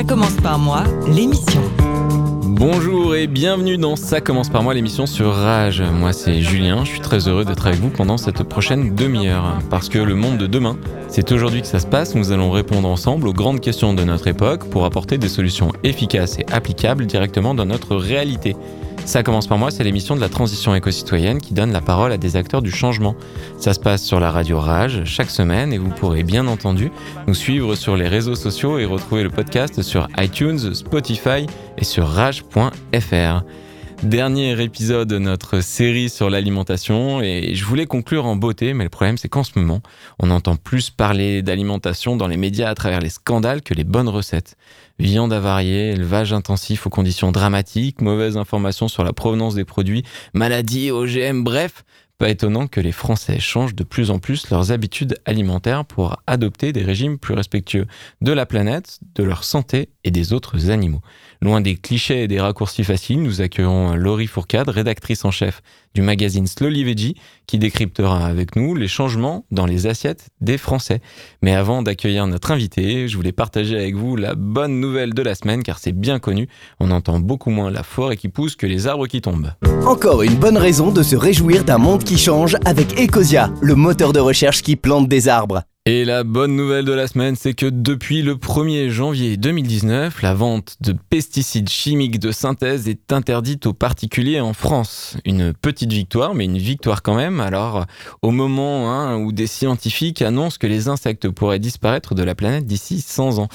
Ça commence par moi, l'émission. Bonjour et bienvenue dans Ça commence par moi l'émission sur Rage. Moi c'est Julien, je suis très heureux d'être avec vous pendant cette prochaine demi-heure. Parce que le monde de demain, c'est aujourd'hui que ça se passe, nous allons répondre ensemble aux grandes questions de notre époque pour apporter des solutions efficaces et applicables directement dans notre réalité. Ça commence par moi, c'est l'émission de la transition éco-citoyenne qui donne la parole à des acteurs du changement. Ça se passe sur la radio Rage chaque semaine et vous pourrez bien entendu nous suivre sur les réseaux sociaux et retrouver le podcast sur iTunes, Spotify et sur rage.fr. Dernier épisode de notre série sur l'alimentation et je voulais conclure en beauté, mais le problème c'est qu'en ce moment, on entend plus parler d'alimentation dans les médias à travers les scandales que les bonnes recettes. Viande avariée, élevage intensif aux conditions dramatiques, mauvaise information sur la provenance des produits, maladies, OGM, bref, pas étonnant que les Français changent de plus en plus leurs habitudes alimentaires pour adopter des régimes plus respectueux de la planète, de leur santé et des autres animaux. Loin des clichés et des raccourcis faciles, nous accueillons Laurie Fourcade, rédactrice en chef du magazine Slowly Veggie, qui décryptera avec nous les changements dans les assiettes des Français. Mais avant d'accueillir notre invité, je voulais partager avec vous la bonne nouvelle de la semaine, car c'est bien connu, on entend beaucoup moins la forêt qui pousse que les arbres qui tombent. Encore une bonne raison de se réjouir d'un monde qui change avec Ecosia, le moteur de recherche qui plante des arbres. Et la bonne nouvelle de la semaine, c'est que depuis le 1er janvier 2019, la vente de pesticides chimiques de synthèse est interdite aux particuliers en France. Une petite victoire, mais une victoire quand même. Alors, au moment hein, où des scientifiques annoncent que les insectes pourraient disparaître de la planète d'ici 100 ans.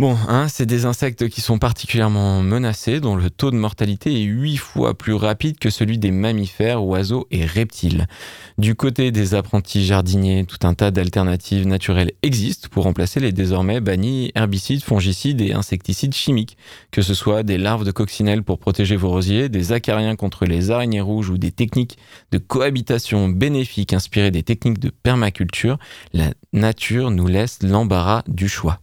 Bon, hein, c'est des insectes qui sont particulièrement menacés, dont le taux de mortalité est 8 fois plus rapide que celui des mammifères, oiseaux et reptiles. Du côté des apprentis jardiniers, tout un tas d'alternatives naturelles existent pour remplacer les désormais bannis herbicides, fongicides et insecticides chimiques, que ce soit des larves de coccinelles pour protéger vos rosiers, des acariens contre les araignées rouges ou des techniques de cohabitation bénéfiques inspirées des techniques de permaculture, la nature nous laisse l'embarras du choix.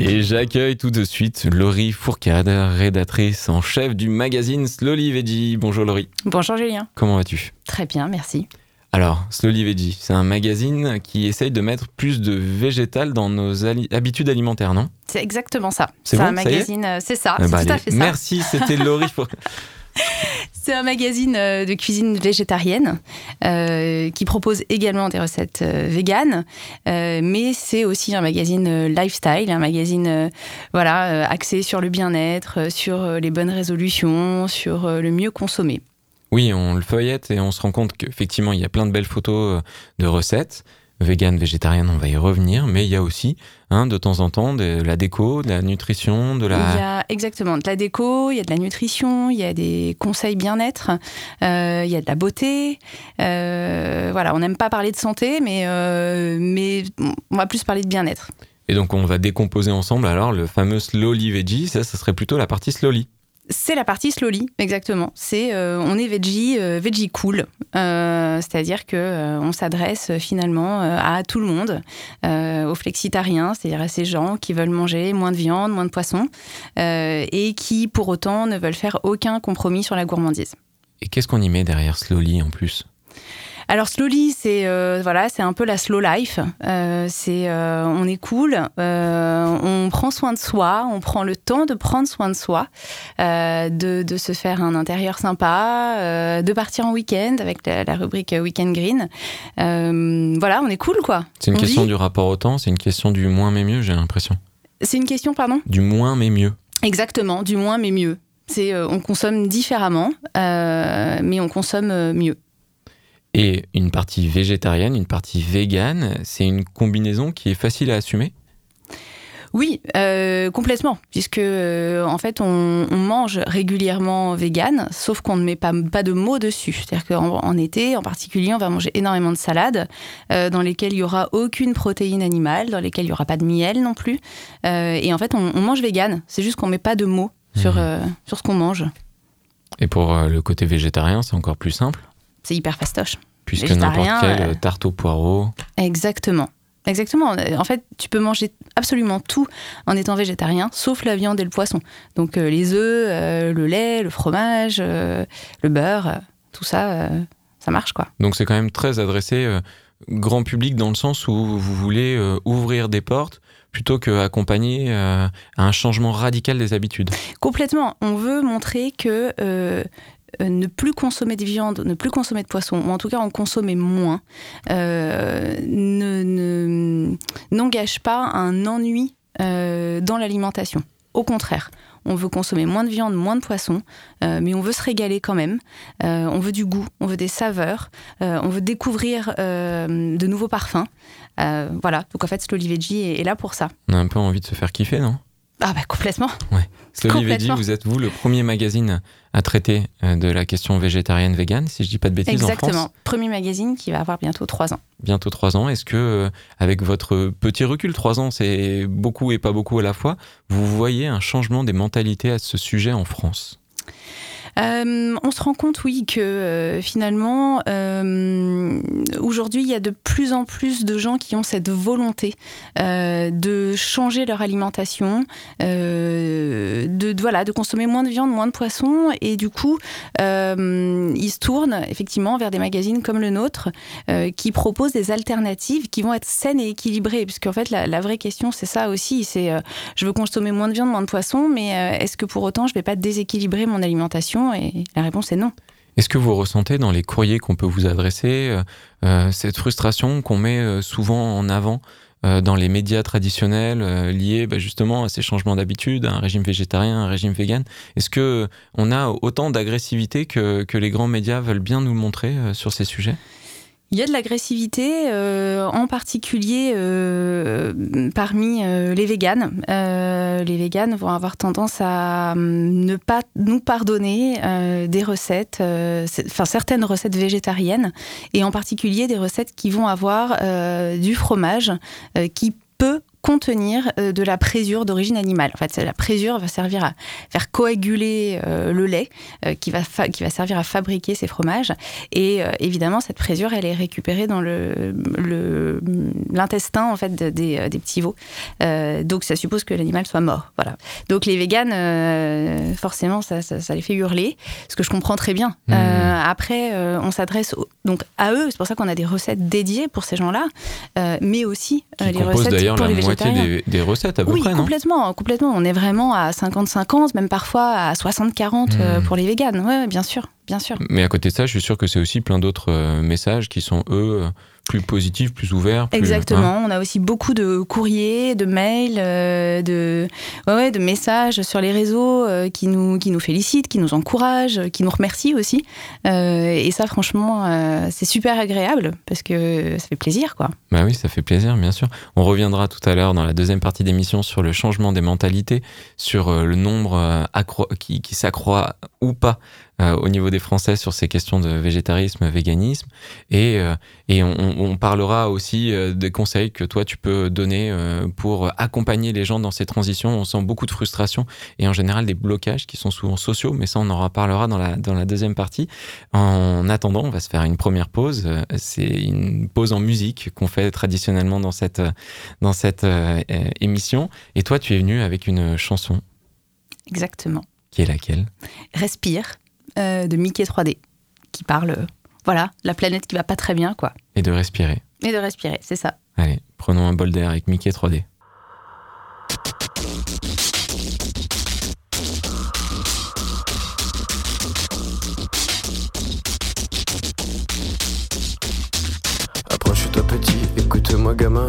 Et j'accueille tout de suite Laurie Fourcade, rédactrice en chef du magazine Slowly Veggie. Bonjour Laurie. Bonjour Julien. Comment vas-tu? Très bien, merci. Alors, Slowly Veggie, c'est un magazine qui essaye de mettre plus de végétal dans nos ali- habitudes alimentaires, non? C'est exactement ça. C'est un bon, magazine, euh, c'est ça, Ah c'est bah, tout à fait ça. Merci, c'était Laurie. C'est un magazine euh, de cuisine végétarienne euh, qui propose également des recettes euh, véganes, euh, mais c'est aussi un magazine lifestyle, un magazine voilà axé sur le bien-être, sur les bonnes résolutions, sur le mieux consommer. Oui, on le feuillette et on se rend compte qu'effectivement, il y a plein de belles photos euh, de recettes. Vegan, végétarienne, on va y revenir, mais il y a aussi, hein, de temps en temps, de la déco, de la nutrition, de Il y la... a exactement de la déco, il y a de la nutrition, il y a des conseils bien-être, euh, il y a de la beauté. Euh, voilà, on n'aime pas parler de santé, mais, euh, mais on va plus parler de bien-être. Et donc, on va décomposer ensemble, alors, le fameux slowly veggie, ça, ça serait plutôt la partie slowly. C'est la partie slowly, exactement. C'est euh, on est veggie, euh, veggie cool, Euh, c'est-à-dire que euh, on s'adresse finalement euh, à tout le monde, euh, aux flexitariens, c'est-à-dire à ces gens qui veulent manger moins de viande, moins de poisson, euh, et qui pour autant ne veulent faire aucun compromis sur la gourmandise. Et qu'est-ce qu'on y met derrière slowly en plus? Alors slowly, c'est euh, voilà, c'est un peu la slow life. Euh, c'est euh, on est cool, on prend soin de soi, on prend le temps de prendre soin de soi, de, de se faire un intérieur sympa, de partir en week-end avec la, la rubrique Weekend Green. Voilà, on est cool quoi. C'est une On question vit. du rapport au temps, c'est une question du moins mais mieux, j'ai l'impression. C'est une question, pardon? Du moins mais mieux. Exactement, du moins mais mieux. C'est on consomme différemment, mais on consomme mieux. Et une partie végétarienne, une partie végane, c'est une combinaison qui est facile à assumer? Oui, euh, complètement, puisque euh, en fait on, on mange régulièrement vegan, sauf qu'on ne met pas, pas de mots dessus. C'est-à-dire qu'en en été, en particulier, on va manger énormément de salades euh, dans lesquelles il y aura aucune protéine animale, dans lesquelles il y aura pas de miel non plus. Et en fait, on, on mange vegan. C'est juste qu'on met pas de mots sur euh, sur ce qu'on mange. Et pour le côté végétarien, c'est encore plus simple, C'est hyper fastoche. Puisque n'importe quelle euh, tarte au poireau. Exactement. Exactement. En fait, tu peux manger absolument tout en étant végétarien, sauf la viande et le poisson. Donc euh, les œufs, euh, le lait, le fromage, euh, le beurre, tout ça, ça marche quoi. Donc c'est quand même très adressé grand public dans le sens où vous voulez ouvrir des portes plutôt qu'accompagner à un changement radical des habitudes. Complètement. On veut montrer que ne plus consommer de viande, ne plus consommer de poisson, ou en tout cas en consommer moins, euh, ne- ne- n'engage pas un ennui euh, dans l'alimentation. Au contraire, on veut consommer moins de viande, moins de poisson, euh, mais on veut se régaler quand même. Euh, on veut du goût, on veut des saveurs, euh, on veut découvrir euh, de nouveaux parfums. Euh, voilà, donc en fait, Slowly Veggie est, est là pour ça. On a un peu envie de se faire kiffer, non? Ah bah complètement. Veggie, Complètement. vous êtes vous le premier magazine à traiter euh, de la question végétarienne vegan, si je dis pas de bêtises en Exactement. France. Premier magazine qui va avoir bientôt trois ans. Bientôt trois ans. Est-ce que, euh, avec votre petit recul, trois ans, c'est beaucoup et pas beaucoup à la fois, vous voyez un changement des mentalités à ce sujet en France? Euh, on se rend compte, oui, que euh, finalement, euh, aujourd'hui, il y a de plus en plus de gens qui ont cette volonté de changer leur alimentation, de, de- consommer moins de viande, moins de poisson, et du coup, ils se tournent effectivement vers des magazines comme le nôtre qui proposent des alternatives qui vont être saines et équilibrées, puisqu'en fait, la, la vraie question, c'est ça aussi, c'est je veux consommer moins de viande, moins de poisson, mais est-ce que pour autant, je vais pas déséquilibrer mon alimentation Et la réponse est non. Est-ce que vous ressentez dans les courriers qu'on peut vous adresser euh, euh, cette frustration qu'on met euh, souvent en avant dans les médias traditionnels liés bah, justement à ces changements d'habitude, à un régime végétarien, un régime vegan? Est-ce que on a autant d'agressivité que, que les grands médias veulent bien nous montrer sur ces sujets? Il y a de l'agressivité, euh, en particulier euh, parmi euh, les véganes. Euh, les véganes vont avoir tendance à hum, ne pas nous pardonner euh, des recettes, euh, enfin certaines recettes végétariennes, et en particulier des recettes qui vont avoir du fromage qui peut contenir euh, de la présure d'origine animale. En fait, la présure va servir à faire coaguler euh, le lait, euh, qui, va qui va servir à fabriquer ces fromages. Et évidemment, cette présure, elle est récupérée dans le le- l'intestin en fait de- des, des petits veaux. Euh, donc, ça suppose que l'animal soit mort. Voilà. Donc, les véganes, euh, forcément, ça, ça, ça les fait hurler, ce que je comprends très bien. Mmh. Euh, après, on s'adresse donc à eux. C'est pour ça qu'on a des recettes dédiées pour ces gens-là, mais aussi les recettes pour les moitié des, des recettes à peu oui, près, non? complètement, complètement. On est vraiment à 50-50, même parfois à 60-40 euh, Hmm. pour les véganes. Ouais, bien sûr, bien sûr. Mais à côté de ça, je suis sûr que c'est aussi plein d'autres euh, messages qui sont, eux, euh, plus positifs, plus ouverts. plus- Exactement. hein. On a aussi beaucoup de courriers, de mails, euh, de, ouais, ouais, de messages sur les réseaux euh, qui, nous, qui nous félicitent, qui nous encouragent, qui nous remercient aussi. Euh, et ça, franchement, c'est super agréable parce que ça fait plaisir, quoi. Bah oui, ça fait plaisir, bien sûr. On reviendra tout à l'heure dans la deuxième partie d'émission sur le changement des mentalités, sur le nombre qui s'accroît ou pas euh, au niveau des Français sur ces questions de végétarisme, véganisme. Et, euh, et on, on parlera aussi euh, des conseils que toi, tu peux donner pour accompagner les gens dans ces transitions. On sent beaucoup de frustration et en général des blocages qui sont souvent sociaux, mais ça, on en reparlera dans la, dans la deuxième partie. En attendant, on va se faire une première pause. C'est une pause en musique qu'on fait traditionnellement dans cette, dans cette euh, émission. Et toi, tu es venu avec une chanson Exactement. qui est laquelle? Respire de Mickey 3D qui parle, euh, voilà, la planète qui va pas très bien, quoi. Et de respirer. Et de respirer, c'est ça. Allez, prenons un bol d'air avec Mickey 3D. Approche-toi petit, écoute-moi gamin.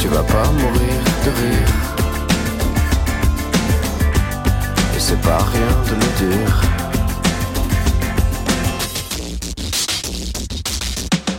Tu vas pas mourir de rire. Et c'est pas rien de le dire.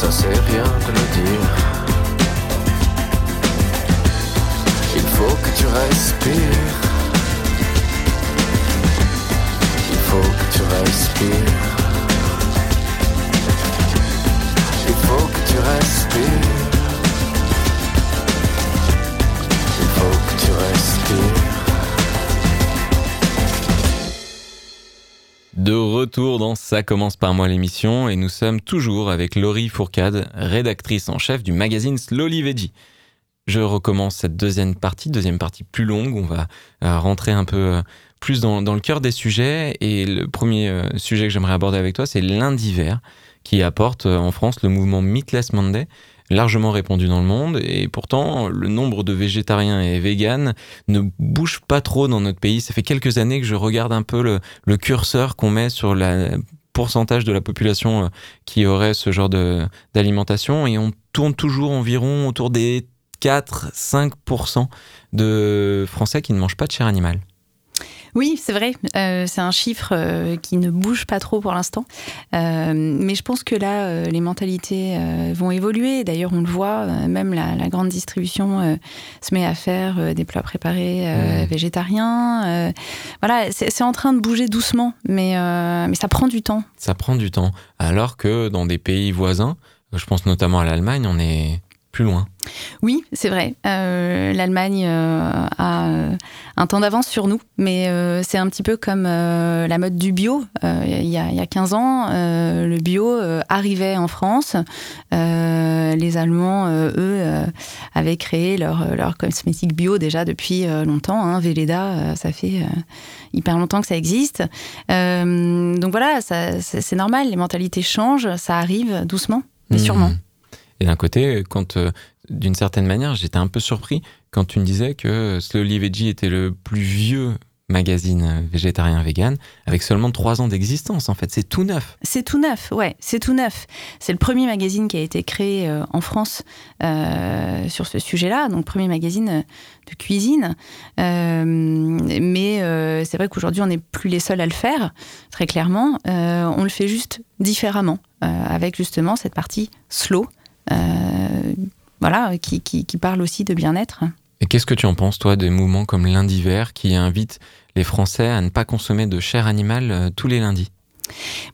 Ça c'est rien de le dire. Il faut que tu respires. Il faut que tu respires. Retour dans Ça commence par moi l'émission et nous sommes toujours avec Laurie Fourcade, rédactrice en chef du magazine Slowly Veggie. Je recommence cette deuxième partie, deuxième partie plus longue, on va euh, rentrer un peu euh, plus dans, le cœur des sujets. Et le premier euh, sujet que j'aimerais aborder avec toi c'est lundi vert qui apporte en France le mouvement Meatless Monday largement répandu dans le monde et pourtant le nombre de végétariens et véganes ne bouge pas trop dans notre pays. Ça fait quelques années que je regarde un peu le, curseur qu'on met sur le pourcentage de la population euh, qui aurait ce genre d'alimentation et on tourne toujours environ autour des 4-5% de Français qui ne mangent pas de chair animale. Oui, c'est vrai. Euh, c'est un chiffre euh, qui ne bouge pas trop pour l'instant. Euh, mais je pense que là, les mentalités vont évoluer. D'ailleurs, on le voit, même la, la grande distribution se met à faire des plats préparés Mmh. végétariens. Voilà, c'est en train de bouger doucement, mais, mais ça prend du temps. Ça prend du temps. Alors que dans des pays voisins, je pense notamment à l'Allemagne, on est plus loin. Oui, c'est vrai. Euh, L'Allemagne euh, a euh, un temps d'avance sur nous, mais euh, c'est un petit peu comme la mode du bio. Il y, a, il y a 15 ans, le bio arrivait en France. Les Allemands, eux, avaient créé leur, leur cosmétique bio déjà depuis longtemps. Hein. Velleda, euh, ça fait hyper longtemps que ça existe. Donc voilà, c'est c'est normal, les mentalités changent, ça arrive doucement, mais Mmh. sûrement. Et d'un côté, quand euh, d'une certaine manière, j'étais un peu surpris quand tu me disais que Slowly Veggie était le plus vieux magazine végétarien vegan avec seulement trois ans d'existence en fait. C'est tout neuf. C'est tout neuf ouais c'est tout neuf. C'est le premier magazine qui a été créé euh, en France euh, sur ce sujet là donc premier magazine de cuisine. Euh, mais euh, c'est vrai qu'aujourd'hui on n'est plus les seuls à le faire très clairement. Euh, on le fait juste différemment euh, avec justement cette partie slow. euh, voilà qui, qui, qui parle aussi de bien-être et qu'est-ce que tu en penses, toi, des mouvements comme lundi vert qui invitent les Français à ne pas consommer de chair animale euh, tous les lundis?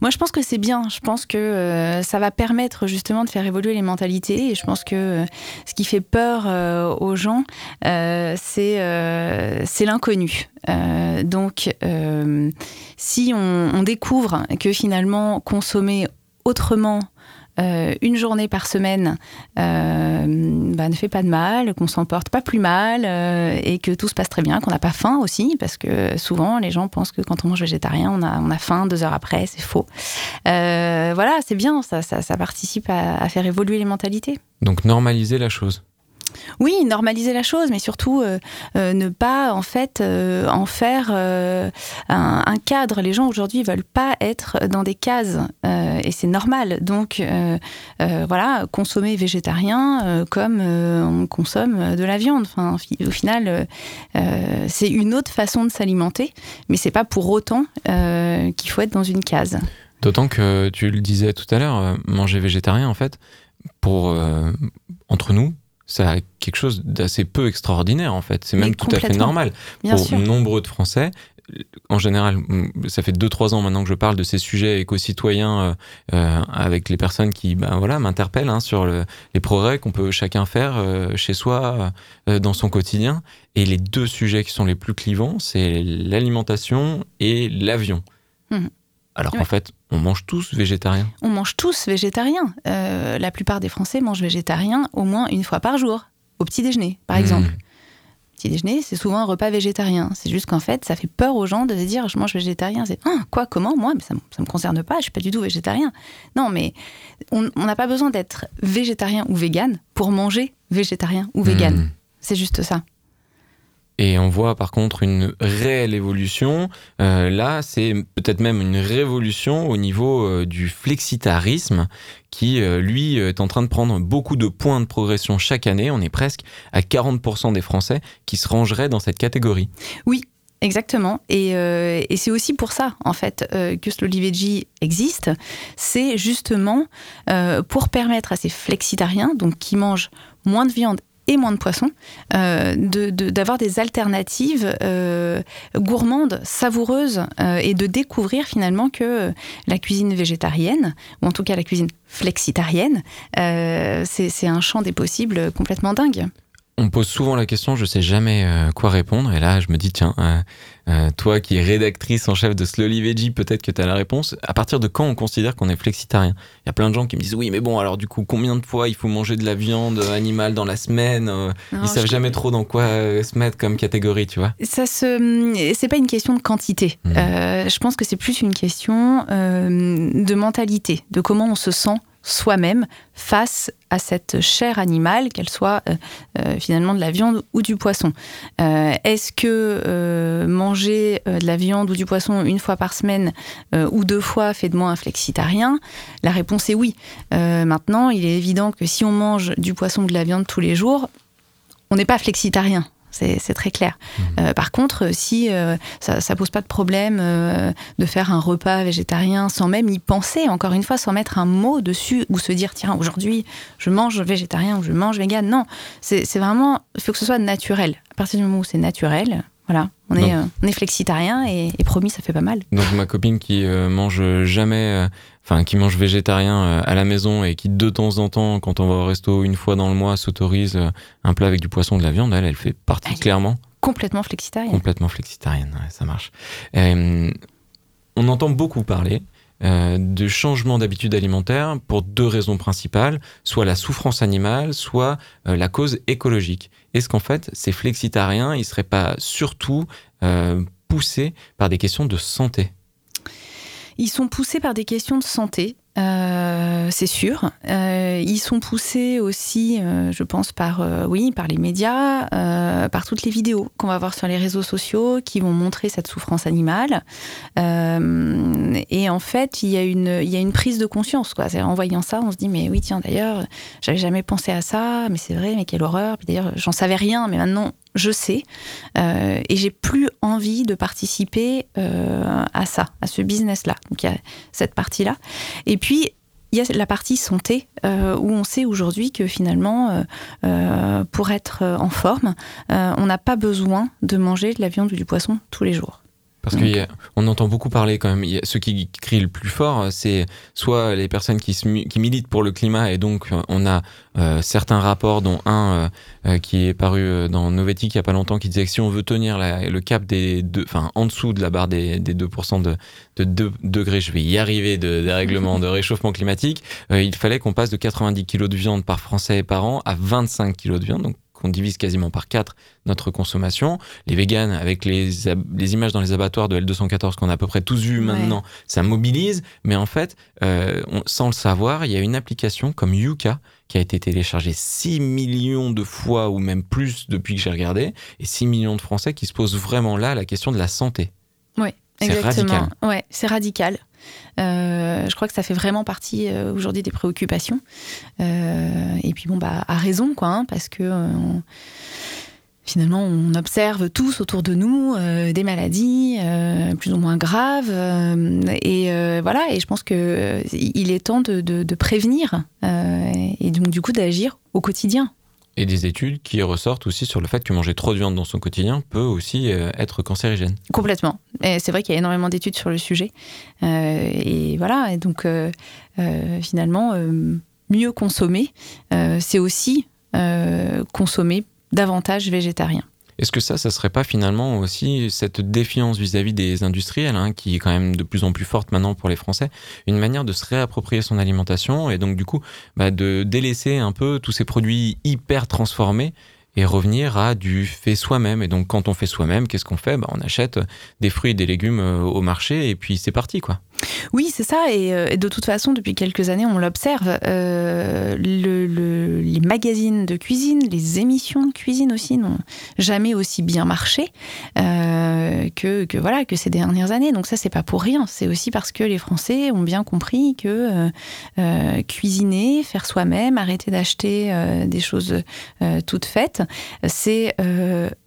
Moi, je pense que c'est bien. Je pense que euh, ça va permettre justement de faire évoluer les mentalités. Et je pense que euh, ce qui fait peur euh, aux gens, euh, c'est euh, l'inconnu. Euh, donc, euh, si on, on découvre que finalement consommer autrement euh, une journée par semaine euh, bah, ne fait pas de mal, qu'on s'en porte pas plus mal euh, et que tout se passe très bien, qu'on n'a pas faim aussi, parce que souvent les gens pensent que quand on mange végétarien, on a, on a faim deux heures après, c'est faux. Euh, voilà, c'est bien, ça, ça, participe à, faire évoluer les mentalités. Donc normaliser la chose. Oui, normaliser la chose, mais surtout euh, euh, ne pas en fait euh, en faire un, un, cadre. Les gens aujourd'hui veulent pas être dans des cases et c'est normal. Donc voilà, consommer végétarien comme on consomme de la viande. Enfin, au final, c'est une autre façon de s'alimenter, mais c'est pas pour autant qu'il faut être dans une case. D'autant que tu le disais tout à l'heure, manger végétarien en fait, pour entre nous, ça a quelque chose d'assez peu extraordinaire en fait. C'est même tout à fait normal. Bien Pour sûr. nombreux de Français, en général, ça fait 2-3 ans maintenant que je parle de ces sujets éco-citoyens euh, euh, avec les personnes qui ben, voilà, m'interpellent hein, sur le, les progrès qu'on peut chacun faire euh, chez soi, dans son quotidien. Et les deux sujets qui sont les plus clivants, c'est l'alimentation et l'avion. Mmh. Alors qu'en fait, on mange tous végétarien. On mange tous végétarien. Euh, la plupart des Français mangent végétarien au moins une fois par jour, au petit déjeuner, par exemple. Mmh. Petit déjeuner, c'est souvent un repas végétarien. C'est juste qu'en fait, ça fait peur aux gens de se dire je mange végétarien. C'est ah, quoi, comment Moi, mais ça ne me concerne pas, je suis pas du tout végétarien. Non, mais on n'a pas besoin d'être végétarien ou vegan pour manger végétarien ou vegan. Mmh. C'est juste ça. Et on voit par contre une réelle évolution. Euh, là, c'est peut-être même une révolution au niveau euh, du flexitarisme qui, euh, lui, est en train de prendre beaucoup de points de progression chaque année. On est presque à 40% des Français qui se rangeraient dans cette catégorie. Oui, Exactement. Et, c'est aussi pour ça, en fait, euh, que Slowly Veggie existe. C'est justement pour permettre à ces flexitariens, donc qui mangent moins de viande et moins de poissons, euh, d'avoir de, de, des alternatives euh, gourmandes, savoureuses, euh, et de découvrir finalement que la cuisine végétarienne, ou en tout cas la cuisine flexitarienne, c'est un champ des possibles complètement dingue. On pose souvent la question, je sais jamais euh, quoi répondre, et là je me dis, tiens, euh, euh, toi qui es rédactrice en chef de Slowly Veggie, peut-être que tu as la réponse. À partir de quand on considère qu'on est flexitarien? Il y a plein de gens qui me disent, oui, mais bon, alors du coup, combien de fois il faut manger de la viande animale dans la semaine? Non, Ils savent jamais trop dans quoi se mettre comme catégorie, tu vois. Ça se, c'est pas une question de quantité. Mmh. je pense que c'est plus une question de mentalité, de comment on se sent soi-même face à cette chair animale, qu'elle soit euh, euh, finalement de la viande ou du poisson. Euh, Est-ce que manger de la viande ou du poisson une fois par semaine ou deux fois fait de moi un flexitarien? La réponse est oui. maintenant, il est évident que si on mange du poisson ou de la viande tous les jours, on n'est pas flexitarien c'est très clair. Mmh. Euh, par contre, si euh, ça, ça, pose pas de problème euh, de faire un repas végétarien sans même y penser, encore une fois, sans mettre un mot dessus ou se dire tiens aujourd'hui je mange végétarien ou je mange vegan, non, c'est vraiment il faut que ce soit naturel. À partir du moment où c'est naturel, voilà, on est, Donc, on est flexitarien et, et, promis ça fait pas mal. Donc ma copine qui mange jamais enfin qui mange végétarien euh, à la maison et qui de temps en temps, quand on va au resto une fois dans le mois, s'autorise euh, un plat avec du poisson, de la viande, elle, elle fait partie elle clairement. Complètement flexitarienne. Complètement flexitarienne, ouais, ça marche. Euh, on entend beaucoup parler euh, de changement d'habitude alimentaire pour deux raisons principales, soit la souffrance animale, soit euh, la cause écologique. Est-ce qu'en fait, ces flexitariens, ils seraient pas surtout poussés par des questions de santé? Ils sont poussés par des questions de santé. Euh, c'est sûr. Euh, ils sont poussés aussi, euh, je pense, par, oui, par les médias, par toutes les vidéos qu'on va voir sur les réseaux sociaux qui vont montrer cette souffrance animale. Et en fait, il y, a une, prise de conscience. Quoi. En voyant ça, on se dit, mais oui, tiens, d'ailleurs, j'avais jamais pensé à ça, mais c'est vrai, mais quelle horreur. D'ailleurs, j'en savais rien, mais maintenant, je sais. Euh, et j'ai plus envie de participer euh, à ça, à ce business-là. Donc il y a cette partie-là. Et puis, il y a la partie santé, euh, où on sait aujourd'hui que finalement, pour être en forme, on n'a pas besoin de manger de la viande ou du poisson tous les jours. Parce qu'on entend beaucoup parler quand même. Il y a, ceux qui crient le plus fort, c'est soit les personnes qui, se, mu- qui militent pour le climat, et donc euh, on a euh, certains rapports, dont un euh, qui est paru dans Novetic il y a pas longtemps, qui disait que si on veut tenir la- le cap des deux, enfin en dessous de la barre des, des 2% de, de 2 degrés, je vais y arriver, de dérèglement, de réchauffement climatique, euh, il fallait qu'on passe de 90 kilos de viande par Français et par an à 25 kilos de viande. Donc qu'on divise quasiment par 4 notre consommation. Les véganes, avec les, images dans les abattoirs de L214 qu'on a à peu près tous vus Ouais. maintenant, ça mobilise. Mais en fait, euh, on- sans le savoir, il y a une application comme Yuka qui a été téléchargée 6 millions de fois ou même plus depuis que j'ai regardé, et 6 millions de Français qui se posent vraiment là la question de la santé. Oui, exactement. radical. Ouais, c'est radical. Euh, je crois que ça fait vraiment partie euh, aujourd'hui des préoccupations. Euh, et puis bon, bah, à raison, quoi, hein, parce que finalement, on observe tous autour de nous des maladies plus ou moins graves. et voilà, et je pense que euh, il est temps de, prévenir et donc du coup d'agir au quotidien. Et des études qui ressortent aussi sur le fait que manger trop de viande dans son quotidien peut aussi euh, être cancérigène. Complètement. Et c'est vrai qu'il y a énormément d'études sur le sujet. Euh, et voilà, et donc euh, finalement, mieux consommer, c'est aussi consommer davantage végétarien. Est-ce que ça, ça serait pas finalement aussi cette défiance vis-à-vis des industriels, hein, qui est quand même de plus en plus forte maintenant pour les Français, une manière de se réapproprier son alimentation et donc du coup bah, de délaisser un peu tous ces produits hyper transformés et revenir à du fait soi-même? Et donc quand on fait soi-même, qu'est-ce qu'on fait? Bah, On achète des fruits et des légumes euh, au marché et puis c'est parti quoi. Oui, c'est ça. Et, euh, et de toute façon, depuis quelques années, on l'observe. euh, le- le- les magazines de cuisine, les émissions de cuisine aussi n'ont jamais aussi bien marché euh, que, voilà que ces dernières années. Donc ça, c'est pas pour rien. C'est aussi parce que les Français ont bien compris que cuisiner, faire soi-même, arrêter d'acheter des choses toutes faites, c'est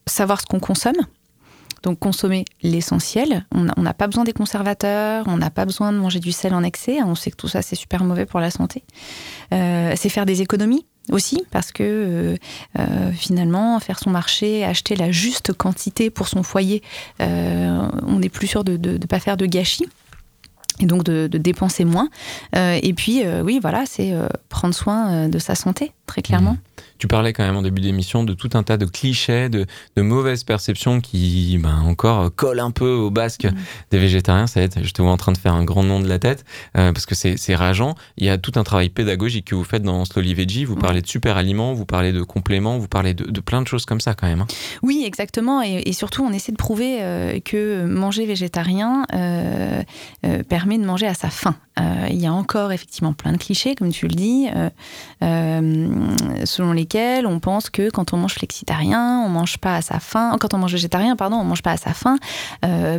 savoir ce qu'on consomme. Donc consommer l'essentiel. On n'a pas besoin des conservateurs, on n'a pas besoin de manger du sel en excès. hein. On sait que tout ça c'est super mauvais pour la santé. Euh, c'est faire des économies aussi parce que euh, euh, finalement faire son marché, acheter la juste quantité pour son foyer, on est plus sûr de ne pas faire de gâchis. Et donc de, de dépenser moins. Euh, et puis, euh, oui, voilà, c'est euh, prendre soin de sa santé, très clairement. Tu parlais quand même en début d'émission de tout un tas de clichés, de, de mauvaises perceptions qui ben, encore collent un peu au basque des végétariens. Ça va être, je te vois en train de faire un grand nom de la tête parce que c'est rageant. Il y a tout un travail pédagogique que vous faites dans Slowly Veggie. Vous parlez de super aliments, vous parlez de compléments, vous parlez de, de plein de choses comme ça quand même. hein. Oui, exactement. Et, et surtout, on essaie de prouver que manger végétarien euh, de manger à sa faim. Euh, il y a encore effectivement plein de clichés, comme tu le dis, euh, euh, selon lesquels on pense que quand on mange flexitarien, on mange pas à sa faim. Quand on mange végétarien, pardon, on mange pas à sa faim,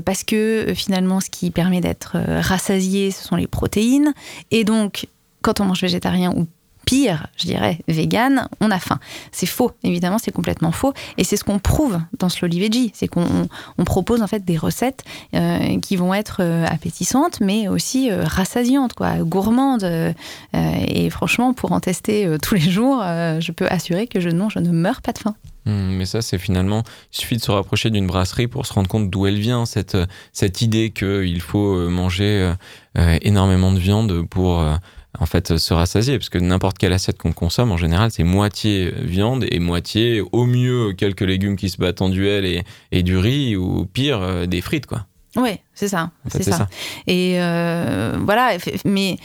parce que finalement, ce qui permet d'être rassasié, ce sont les protéines. Et donc, quand on mange végétarien ou pire, je dirais, vegan, on a faim. C'est faux, évidemment, c'est complètement faux. Et c'est ce qu'on prouve dans Slowly Veggie, c'est qu'on on- on propose en fait des recettes euh, qui vont être euh, appétissantes, mais aussi euh, rassasiantes, quoi, gourmandes. et franchement, pour en tester tous les jours, je peux assurer que je, non, je ne meurs pas de faim. Hum, Mais ça, c'est finalement, il suffit de se rapprocher d'une brasserie pour se rendre compte d'où elle vient, cette, cette idée qu'il faut manger énormément de viande pour en fait se rassasier. Parce que n'importe quelle assiette qu'on consomme, en général, c'est moitié viande et moitié, au mieux, quelques légumes qui se battent en duel et, et du riz, ou pire, euh, des frites, quoi. Ouais, c'est ça, En fait, c'est ça. ça. Et euh, voilà, mais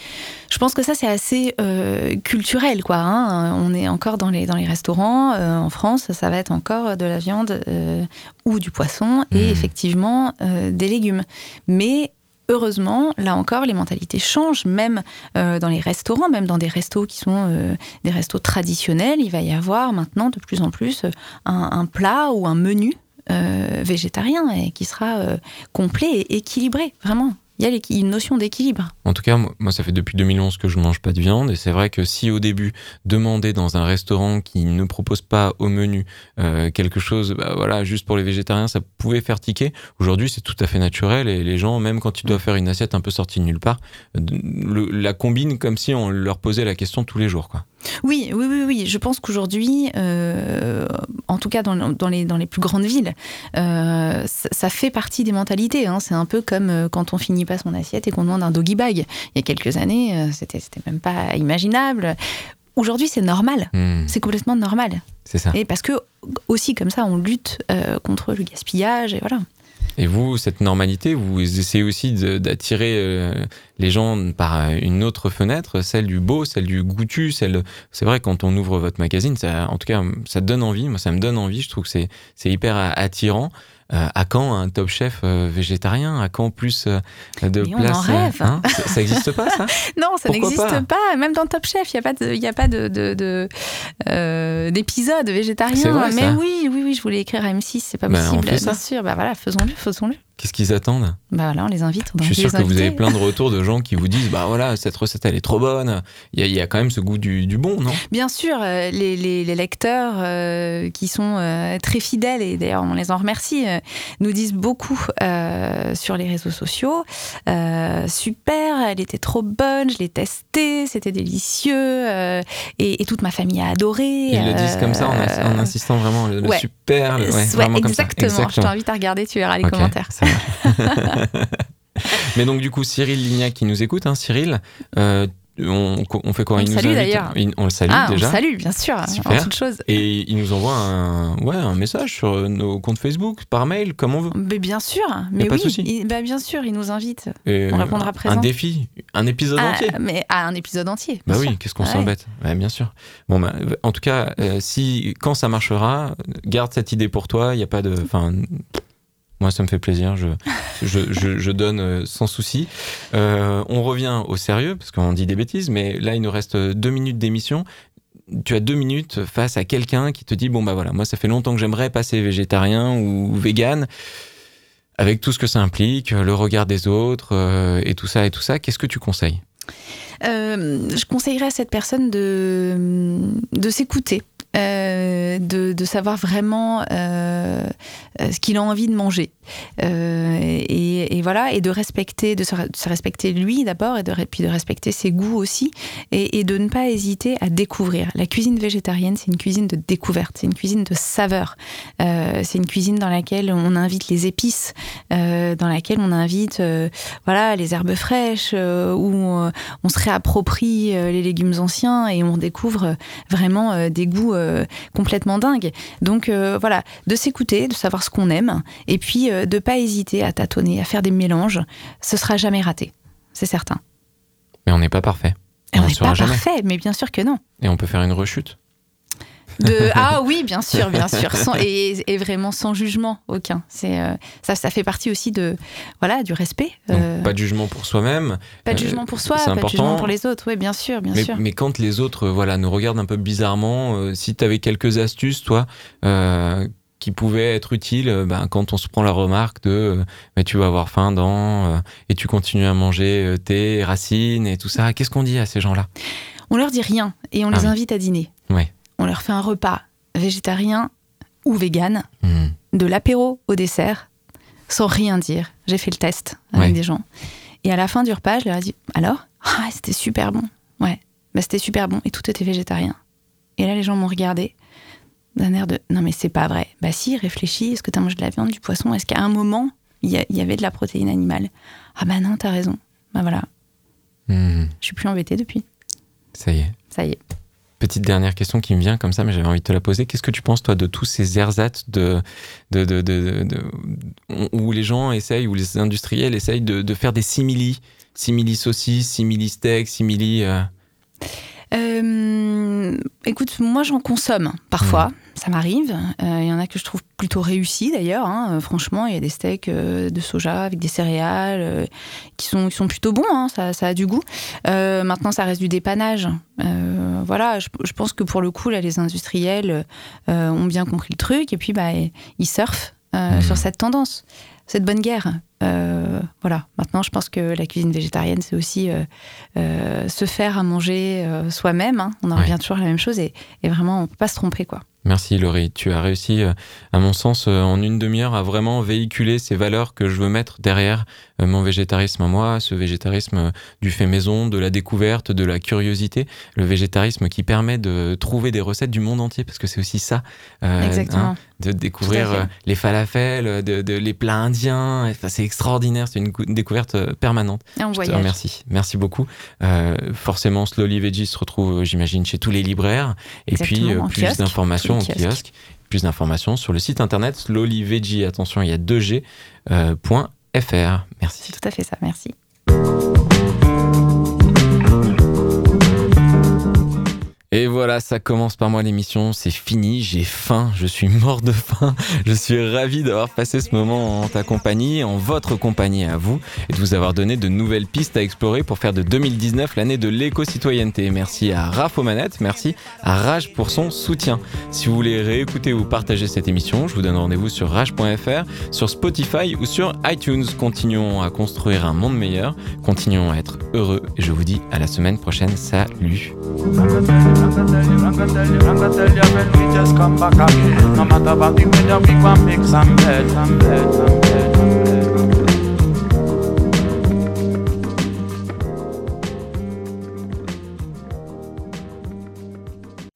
je pense que ça c'est assez euh, culturel, quoi. hein. On est encore dans les dans les restaurants euh, en France, ça va être encore de la viande euh, ou du poisson et Mhm. effectivement euh, des légumes. Mais heureusement, là encore, les mentalités changent, même euh, dans les restaurants, même dans des restos qui sont euh, des restos traditionnels, il va y avoir maintenant de plus en plus euh, un, plat ou un menu végétarien qui sera complet et équilibré, vraiment. Il y a une notion d'équilibre. En tout cas, moi, ça fait depuis 2011 que je mange pas de viande et c'est vrai que si au début demander dans un restaurant qui ne propose pas au menu euh, quelque chose, bah, voilà, juste pour les végétariens, ça pouvait faire tiquer. Aujourd'hui, c'est tout à fait naturel et les gens, même quand ils doivent faire une assiette un peu sortie de nulle part, euh, la combinent comme si on leur posait la question tous les jours, quoi. Oui, oui, oui, oui. Je pense qu'aujourd'hui, euh, en tout cas dans, dans les, dans les plus grandes villes, euh, ça, ça fait partie des mentalités. hein. C'est un peu comme euh, quand on finit pas son assiette et qu'on demande un doggy bag. Il y a quelques années, c'était c'était même pas imaginable. Aujourd'hui, c'est normal. Hmm, C'est complètement normal. c'est ça. Et parce que aussi comme ça, on lutte euh, contre le gaspillage et voilà. Et vous, cette normalité, vous essayez aussi d'attirer euh, les gens par une autre fenêtre, celle du beau, celle du goûtu, celle. C'est vrai quand on ouvre votre magazine, ça, en tout cas, ça donne envie. Moi, ça me donne envie. Je trouve que c'est hyper attirant. Euh, à quand un top chef euh, végétarien? À quand plus euh, de Mais on place en rêve. hein? Ça, ça existe pas ça? Non, ça n'existe pas? pas. Même dans Top Chef, il n'y a pas de, il y a pas de, de- de, d'épisode végétarien. Mais ça oui, oui, oui, je voulais écrire à M6, c'est pas Ben, possible. ça. Bien sûr, bah voilà, faisons-le, faisons-le. Qu'est-ce qu'ils attendent? Bah voilà, on les invite. on Je suis sûr que vous avez plein de retours de gens qui vous disent bah voilà cette recette elle est trop bonne. Il y a, il y a quand même ce goût du, du bon, non? Bien sûr, euh, les, les- les lecteurs euh, qui sont euh, très fidèles, et d'ailleurs on les en remercie, euh, nous disent beaucoup sur les réseaux sociaux. Super, elle était trop bonne, je l'ai testée, c'était délicieux, et, et toute ma famille a adoré. Ils le disent comme ça en, ins- en insistant vraiment le, le ouais. super, le- ouais, Ouais, vraiment comme ça. exactement. Je t'invite à regarder, tu verras les commentaires. ça marche. Mais donc du coup Cyril Lignac qui nous écoute, hein, Cyril, euh, on, on fait quoi? On Il le nous salue, invite- d'ailleurs. il- On le salue ah, déjà. on salue, bien sûr, Super. en toute chose. Et il nous envoie un, ouais, un message sur nos comptes Facebook, par mail, comme on veut. Mais bien sûr, mais pas oui, il- bah, bien sûr, il nous invite. Et, On répondra un présent. défi, un épisode Ah, entier. mais à un épisode entier. Bah oui, qu'est-ce qu'on Ah ouais. s'embête Ouais, Bien sûr. Bon, bah, en tout cas, euh, si quand ça marchera, garde cette idée pour toi. Il y a pas de, enfin, moi ça me fait plaisir. Je, je, donne euh, sans souci. Euh, on revient au sérieux parce qu'on dit des bêtises, mais là il nous reste deux minutes d'émission. Tu as deux minutes face à quelqu'un qui te dit bon bah voilà, moi ça fait longtemps que j'aimerais passer végétarien ou vegan. Avec tout ce que ça implique, le regard des autres euh, et tout ça et tout ça, qu'est-ce que tu conseilles? Je conseillerais à cette personne de, de s'écouter. Euh, de, de savoir vraiment euh, euh, ce qu'il a envie de manger et, et voilà et de respecter de se, respecter lui d'abord et de, puis de respecter ses goûts aussi et, de ne pas hésiter à découvrir la cuisine végétarienne c'est une cuisine de découverte c'est une cuisine de saveur Euh, c'est une cuisine dans laquelle on invite les épices euh, dans laquelle on invite euh, voilà les herbes fraîches euh, où on, on se réapproprie euh, les légumes anciens et on découvre vraiment euh, des goûts euh, complètement dingues. Donc euh, voilà, de s'écouter, de savoir ce qu'on aime, et puis euh, de pas hésiter à tâtonner, à faire des mélanges. Ce sera jamais raté, c'est certain. Mais on n'est pas parfait. Et on n'est pas jamais. parfait, mais bien sûr que non. Et on peut faire une rechute. De... Ah oui, bien sûr, bien sûr, sans... et, et vraiment sans jugement aucun. C'est euh, ça, ça fait partie aussi de voilà du respect. Donc, euh, pas de jugement pour soi-même. pas de jugement pour soi, pas de important. jugement pour les autres. Oui, bien sûr, bien mais, sûr. mais quand les autres voilà, nous regardent un peu bizarrement, euh, si tu avais quelques astuces, toi, qui pouvaient être utiles euh, ben, quand on se prend la remarque de euh, mais tu vas avoir faim dans, euh, et tu continues à manger tes racines et tout ça, qu'est-ce qu'on dit à ces gens-là? On leur dit rien et on Ah les oui. invite à dîner. Ouais. On leur fait un repas végétarien ou vegan, Hmm. de l'apéro au dessert, sans rien dire. J'ai fait le test avec Ouais. des gens. Et à la fin du repas, je leur ai dit Alors? Ah, c'était super bon. Ouais, bah, c'était super bon et tout était végétarien. Et là, les gens m'ont regardé d'un air de Non, mais c'est pas vrai. Bah, si, réfléchis. Est-ce que tu as mangé de la viande, du poisson? Est-ce qu'à un moment, il y, avait de la protéine animale? Ah, bah non, t'as raison. Bah voilà, Hmm. je suis plus embêtée depuis. Ça y est. Ça y est. Petite dernière question qui me vient comme ça, mais j'avais envie de te la poser. Qu'est-ce que tu penses, toi, de tous ces ersatz de, de, de, de- où les gens essayent, où les industriels essayent de, faire des simili, simili saucisses, simili steaks, simili. euh, Euh, écoute, moi j'en consomme parfois, ça m'arrive. Euh, Il y en a que je trouve plutôt réussis d'ailleurs. hein. Euh, franchement, il y a des steaks de soja avec des céréales qui, sont, qui sont plutôt bons, hein. ça, ça a du goût. Maintenant, ça reste du dépannage. Voilà, je, je pense que pour le coup, là, les industriels ont bien compris le truc et puis bah, ils surfent Mhm. sur cette tendance, cette bonne guerre. Euh, voilà, maintenant, je pense que la cuisine végétarienne, c'est aussi euh, euh, se faire à manger soi-même. hein. On en Ouais. revient toujours à la même chose et, et vraiment, on peut pas se tromper, quoi. Merci Laurie, tu as réussi, à mon sens, en une demi-heure à vraiment véhiculer ces valeurs que je veux mettre derrière mon végétarisme à moi, ce végétarisme euh, du fait maison, de la découverte, de la curiosité, le végétarisme qui permet de trouver des recettes du monde entier, parce que c'est aussi ça, euh, hein, de découvrir euh, les falafels, de, de- les plats indiens, enfin, c'est extraordinaire, c'est une, cou- une découverte euh, permanente. On Je te voyage. remercie, merci beaucoup. Euh, forcément, Slowly Veggie se retrouve, euh, j'imagine, chez tous les libraires. Et Exactement, puis, euh, plus d'informations au kiosque. Plus d'informations sur le site internet Slowly Veggie. Attention, il y a 2G. euh, point .fr. Merci. Tout à fait ça, merci. Voilà, ça commence par moi l'émission, c'est fini, j'ai faim, je suis mort de faim, je suis ravi d'avoir passé ce moment en ta compagnie, en votre compagnie à vous, et de vous avoir donné de nouvelles pistes à explorer pour faire de 2019 l'année de l'éco-citoyenneté. Merci à Raph aux manettes, merci à Rage pour son soutien. Si vous voulez réécouter ou partager cette émission, je vous donne rendez-vous sur rage.fr, sur Spotify ou sur iTunes. Continuons à construire un monde meilleur, continuons à être heureux, je vous dis à la semaine prochaine, salut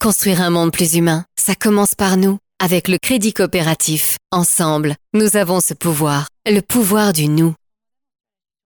Construire un monde plus humain, ça commence par nous. Avec le crédit coopératif, ensemble, nous avons ce pouvoir, le pouvoir du nous.